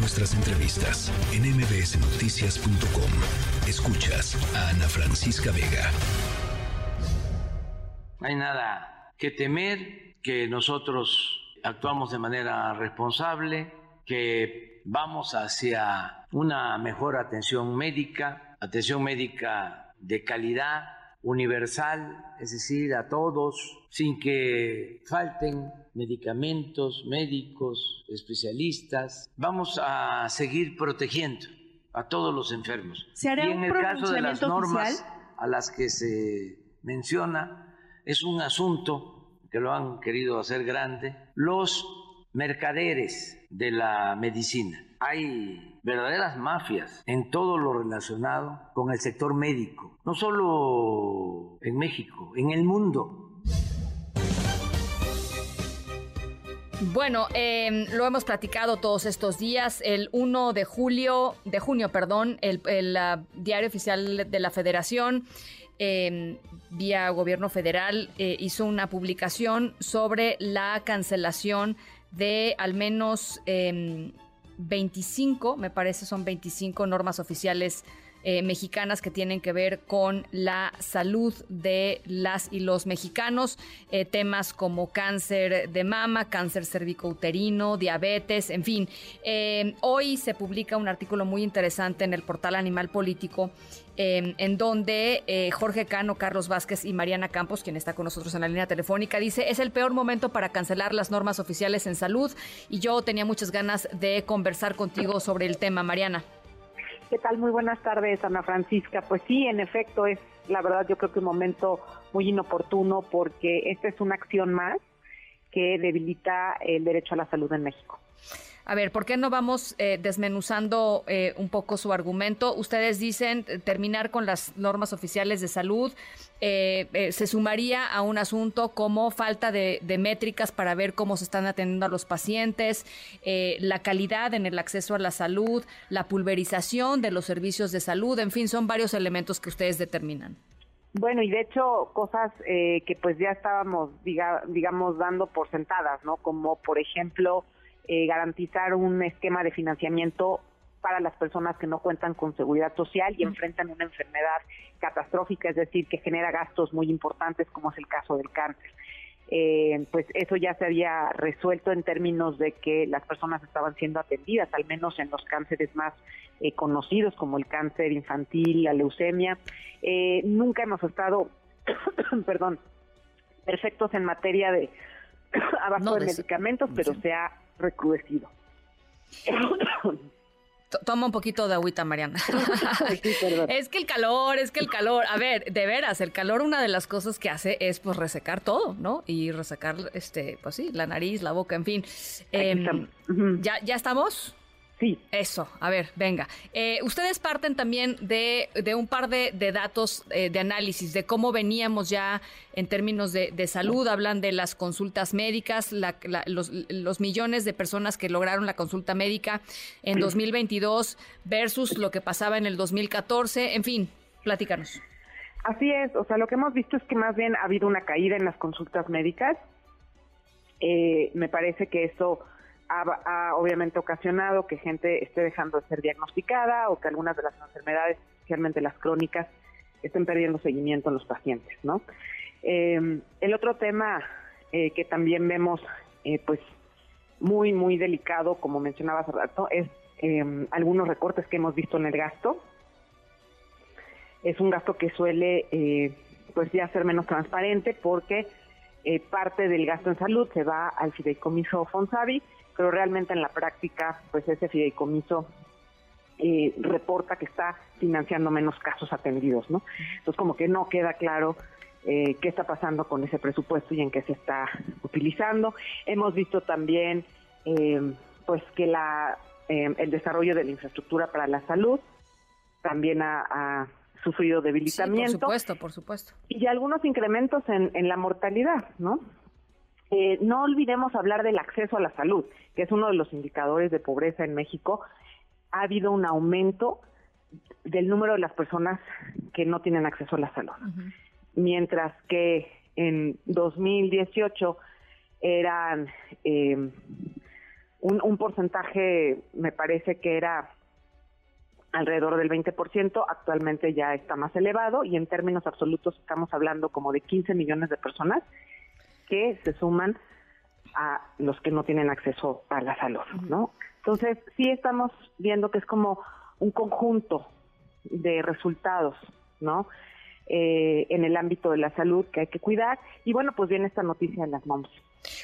nuestras entrevistas en mbsnoticias.com. Escuchas a Ana Francisca Vega. No hay nada que temer, que nosotros actuamos de manera responsable, que vamos hacia una mejor atención médica, atención médica de calidad, universal, es decir, a todos, sin que falten medicamentos, médicos, especialistas. Vamos a seguir protegiendo a todos los enfermos. y en el caso de las normas a las que se menciona, es un asunto que lo han querido hacer grande, los mercaderes de la medicina. Hay verdaderas mafias en todo lo relacionado con el sector médico, no solo en México, en el mundo. Bueno, em, lo hemos platicado todos estos días. El 1 de julio, de junio, perdón, el, diario oficial de la Federación, em, vía gobierno federal, eh, hizo una publicación sobre la cancelación de al menos 25, em, me parece son 25 normas oficiales eh, mexicanas que tienen que ver con la salud de las y los mexicanos, eh, temas como cáncer de mama, cáncer cervicouterino, diabetes, en fin. Eh, hoy se publica un artículo muy interesante en el portal Animal Político en donde Jorge Cano, Carlos Vázquez y Mariana Campos, quien está con nosotros en la línea telefónica, dice, es el peor momento para cancelar las normas oficiales en salud y yo tenía muchas ganas de conversar contigo sobre el tema, Mariana. ¿Qué tal? Muy buenas tardes, Ana Francisca. Pues sí, en efecto, es la verdad yo creo que un momento muy inoportuno porque esta es una acción más que debilita el derecho a la salud en México. A ver, ¿por qué no vamos eh, desmenuzando eh, un poco su argumento? Ustedes dicen eh, terminar con las normas oficiales de salud se sumaría a un asunto como falta de, métricas para ver cómo se están atendiendo a los pacientes, la calidad en el acceso a la salud, la pulverización de los servicios de salud, en fin, son varios elementos que ustedes determinan. Bueno, y de hecho cosas que pues ya estábamos, digamos, dando por sentadas, ¿no? Como por ejemplo eh, garantizar un esquema de financiamiento para las personas que no cuentan con seguridad social y enfrentan una enfermedad catastrófica, es decir, que genera gastos muy importantes, como es el caso del cáncer. Eh, pues eso ya se había resuelto en términos de que las personas estaban siendo atendidas, al menos en los cánceres más eh, conocidos, como el cáncer infantil, la leucemia. nunca hemos estado, perdón, perfectos en materia de abasto de medicamentos, pero se ha recrudecido. Toma un poquito de agüita, Mariana. es que el calor, es que el calor, a ver, de veras, el calor una de las cosas que hace es pues resecar todo, ¿no? Y resecar, este, pues sí, la nariz, la boca, en fin. Em, ¿ya, ¿Ya estamos? Sí. Eso, a ver, venga. Eh, ustedes parten también de, un par de, datos eh, de análisis de cómo veníamos ya en términos de, salud. Hablan de las consultas médicas, los, millones de personas que lograron la consulta médica en 2022 versus lo que pasaba en el 2014. En fin, platícanos. Así es, o sea, lo que hemos visto es que más bien ha habido una caída en las consultas médicas. Eh, me parece que eso ha, obviamente ocasionado que gente esté dejando de ser diagnosticada o que algunas de las enfermedades, especialmente las crónicas, estén perdiendo seguimiento en los pacientes, ¿no? Em, el otro tema eh, que también vemos, eh, pues, muy, muy delicado, como mencionaba hace rato, es em, algunos recortes que hemos visto en el gasto. Es un gasto que suele, eh, pues, ya ser menos transparente porque parte del gasto en salud se va al fideicomiso Fonsavi pero realmente en la práctica, pues ese fideicomiso eh, reporta que está financiando menos casos atendidos, ¿no? Entonces como que no queda claro eh, qué está pasando con ese presupuesto y en qué se está utilizando. Hemos visto también, eh, pues que la el desarrollo de la infraestructura para la salud también ha, sufrido debilitamiento. por supuesto, por supuesto. Y algunos incrementos en, en la mortalidad, ¿no? Eh, no olvidemos hablar del acceso a la salud, que es uno de los indicadores de pobreza en México. Ha habido un aumento del número de las personas que no tienen acceso a la salud. Mientras que en 2018 eran eh, un, un porcentaje, me parece que era alrededor del 20%, actualmente ya está más elevado y en términos absolutos estamos hablando como de 15 millones de personas que se suman a los que no tienen acceso a la salud, ¿no? Entonces, sí estamos viendo que es como un conjunto de resultados, ¿no? Eh, en el ámbito de la salud que hay que cuidar. Y bueno, pues viene esta noticia de las MOMS.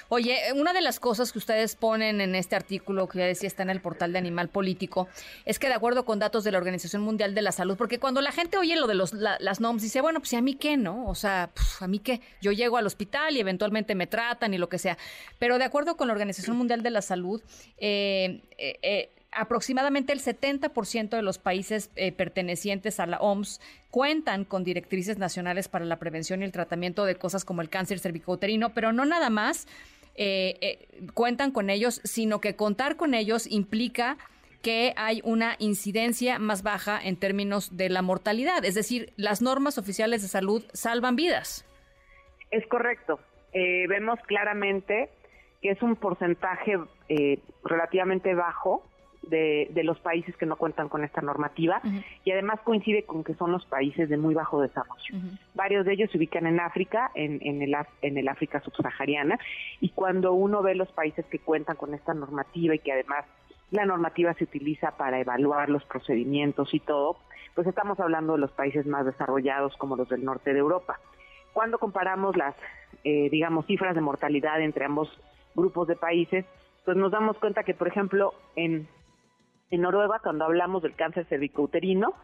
Oye, una de las cosas que ustedes ponen en este artículo que ya decía está en el portal de Animal Político es que de acuerdo con datos de la Organización Mundial de la Salud, porque cuando la gente oye lo de los, las NOMS dice, bueno, pues a mí qué, ¿no? O sea, a mí qué, yo llego al hospital y eventualmente me tratan y lo que sea. Pero de acuerdo con la Organización Mundial de la Salud, eh, eh, eh aproximadamente el 70% de los países eh, pertenecientes a la OMS cuentan con directrices nacionales para la prevención y el tratamiento de cosas como el cáncer cervicouterino, pero no nada más eh, eh, cuentan con ellos, sino que contar con ellos implica que hay una incidencia más baja en términos de la mortalidad. Es decir, las normas oficiales de salud salvan vidas. Es correcto. vemos claramente que es un porcentaje relativamente bajo de, los países que no cuentan con esta normativa y además coincide con que son los países de muy bajo desarrollo. Varios de ellos se ubican en África, en, en, el, en el África subsahariana y cuando uno ve los países que cuentan con esta normativa y que además la normativa se utiliza para evaluar los procedimientos y todo, pues estamos hablando de los países más desarrollados como los del norte de Europa. Cuando comparamos las, eh, digamos, cifras de mortalidad entre ambos grupos de países, pues nos damos cuenta que, por ejemplo, en en Noruega, cuando hablamos del cáncer cervicouterino,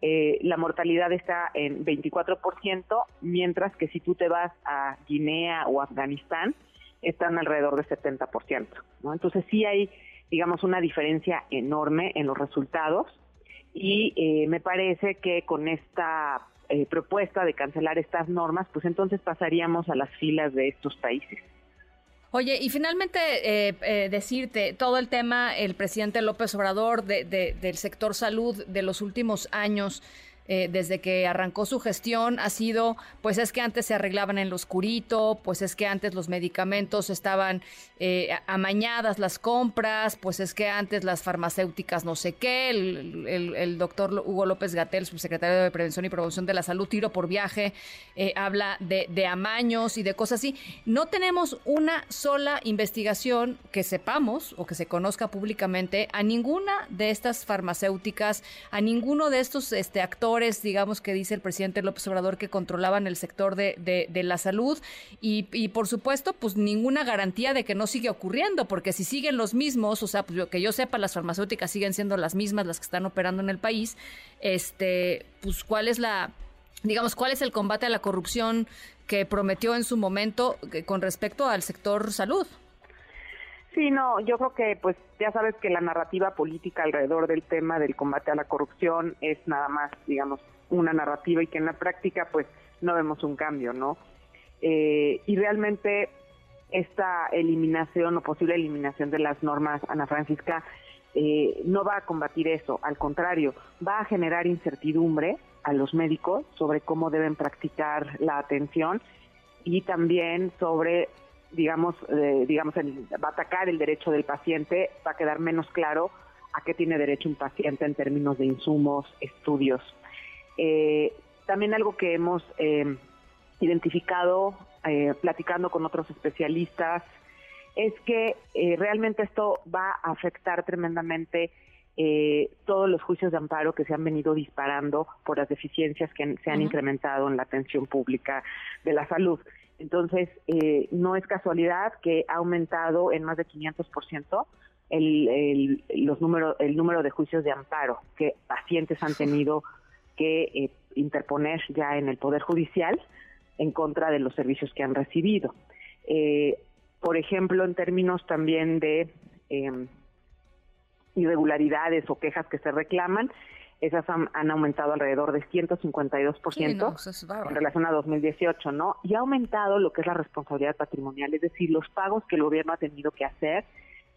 eh, la mortalidad está en 24%, mientras que si tú te vas a Guinea o Afganistán, están alrededor de 70%. ¿no? Entonces sí hay, digamos, una diferencia enorme en los resultados y eh, me parece que con esta eh, propuesta de cancelar estas normas, pues entonces pasaríamos a las filas de estos países. Oye, y finalmente eh, eh, decirte, todo el tema, el presidente López Obrador de, del sector salud de los últimos años, eh, desde que arrancó su gestión ha sido, pues es que antes se arreglaban en lo oscurito, pues es que antes los medicamentos estaban eh, amañadas las compras, pues es que antes las farmacéuticas no sé qué, el, doctor Hugo López Gatel, subsecretario de Prevención y Promoción de la Salud, tiro por viaje, eh, habla de, de amaños y de cosas así. No tenemos una sola investigación que sepamos o que se conozca públicamente a ninguna de estas farmacéuticas, a ninguno de estos este, actores digamos, que dice el presidente López Obrador que controlaban el sector de, de, la salud y, por supuesto, pues ninguna garantía de que no sigue ocurriendo, porque si siguen los mismos, o sea, pues, que yo sepa, las farmacéuticas siguen siendo las mismas las que están operando en el país, este, pues cuál es la, digamos, cuál es el combate a la corrupción que prometió en su momento eh, con respecto al sector salud. Sí, no, yo creo que pues ya sabes que la narrativa política alrededor del tema del combate a la corrupción es nada más, digamos, una narrativa y que en la práctica pues no vemos un cambio, ¿no? Eh, y realmente esta eliminación o posible eliminación de las normas, Ana Francisca, eh, no va a combatir eso, al contrario, va a generar incertidumbre a los médicos sobre cómo deben practicar la atención y también sobre digamos, eh, digamos va a atacar el derecho del paciente, va a quedar menos claro a qué tiene derecho un paciente en términos de insumos, estudios. Eh, también algo que hemos eh, identificado platicando con otros especialistas es que realmente esto va a afectar tremendamente todos los juicios de amparo que se han venido disparando por las deficiencias que se han incrementado en la atención pública de la salud. Entonces, eh, no es casualidad que ha aumentado en más de 500% el, el, los número, el número de juicios de amparo que pacientes han tenido que eh, interponer ya en el Poder Judicial en contra de los servicios que han recibido. Eh, por ejemplo, en términos también de em, irregularidades o quejas que se reclaman, esas han, aumentado alrededor de 152% en relación a 2018, ¿no? Y ha aumentado lo que es la responsabilidad patrimonial, es decir, los pagos que el gobierno ha tenido que hacer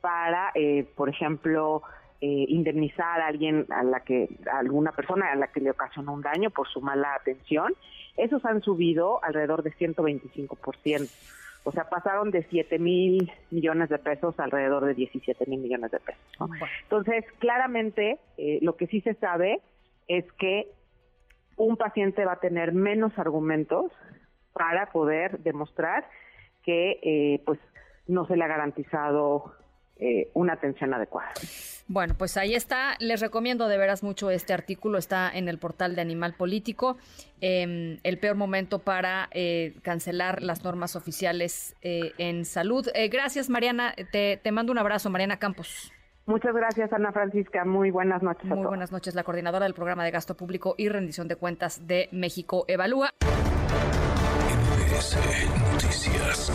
para, eh, por ejemplo, eh, indemnizar a alguien, a la que, a alguna persona a la que le ocasionó un daño por su mala atención, esos han subido alrededor de 125%. O sea, pasaron de 7 mil millones de pesos a alrededor de 17 mil millones de pesos. Entonces, claramente, eh, lo que sí se sabe es que un paciente va a tener menos argumentos para poder demostrar que eh, pues no se le ha garantizado eh, una atención adecuada. Bueno, pues ahí está. Les recomiendo de veras mucho este artículo. Está en el portal de Animal Político. Em, el peor momento para eh, cancelar las normas oficiales eh, en salud. Eh, gracias, Mariana. Te, mando un abrazo, Mariana Campos. Muchas gracias, Ana Francisca. Muy buenas noches. Muy buenas noches, la coordinadora del programa de gasto público y rendición de cuentas de México Evalúa. Noticias.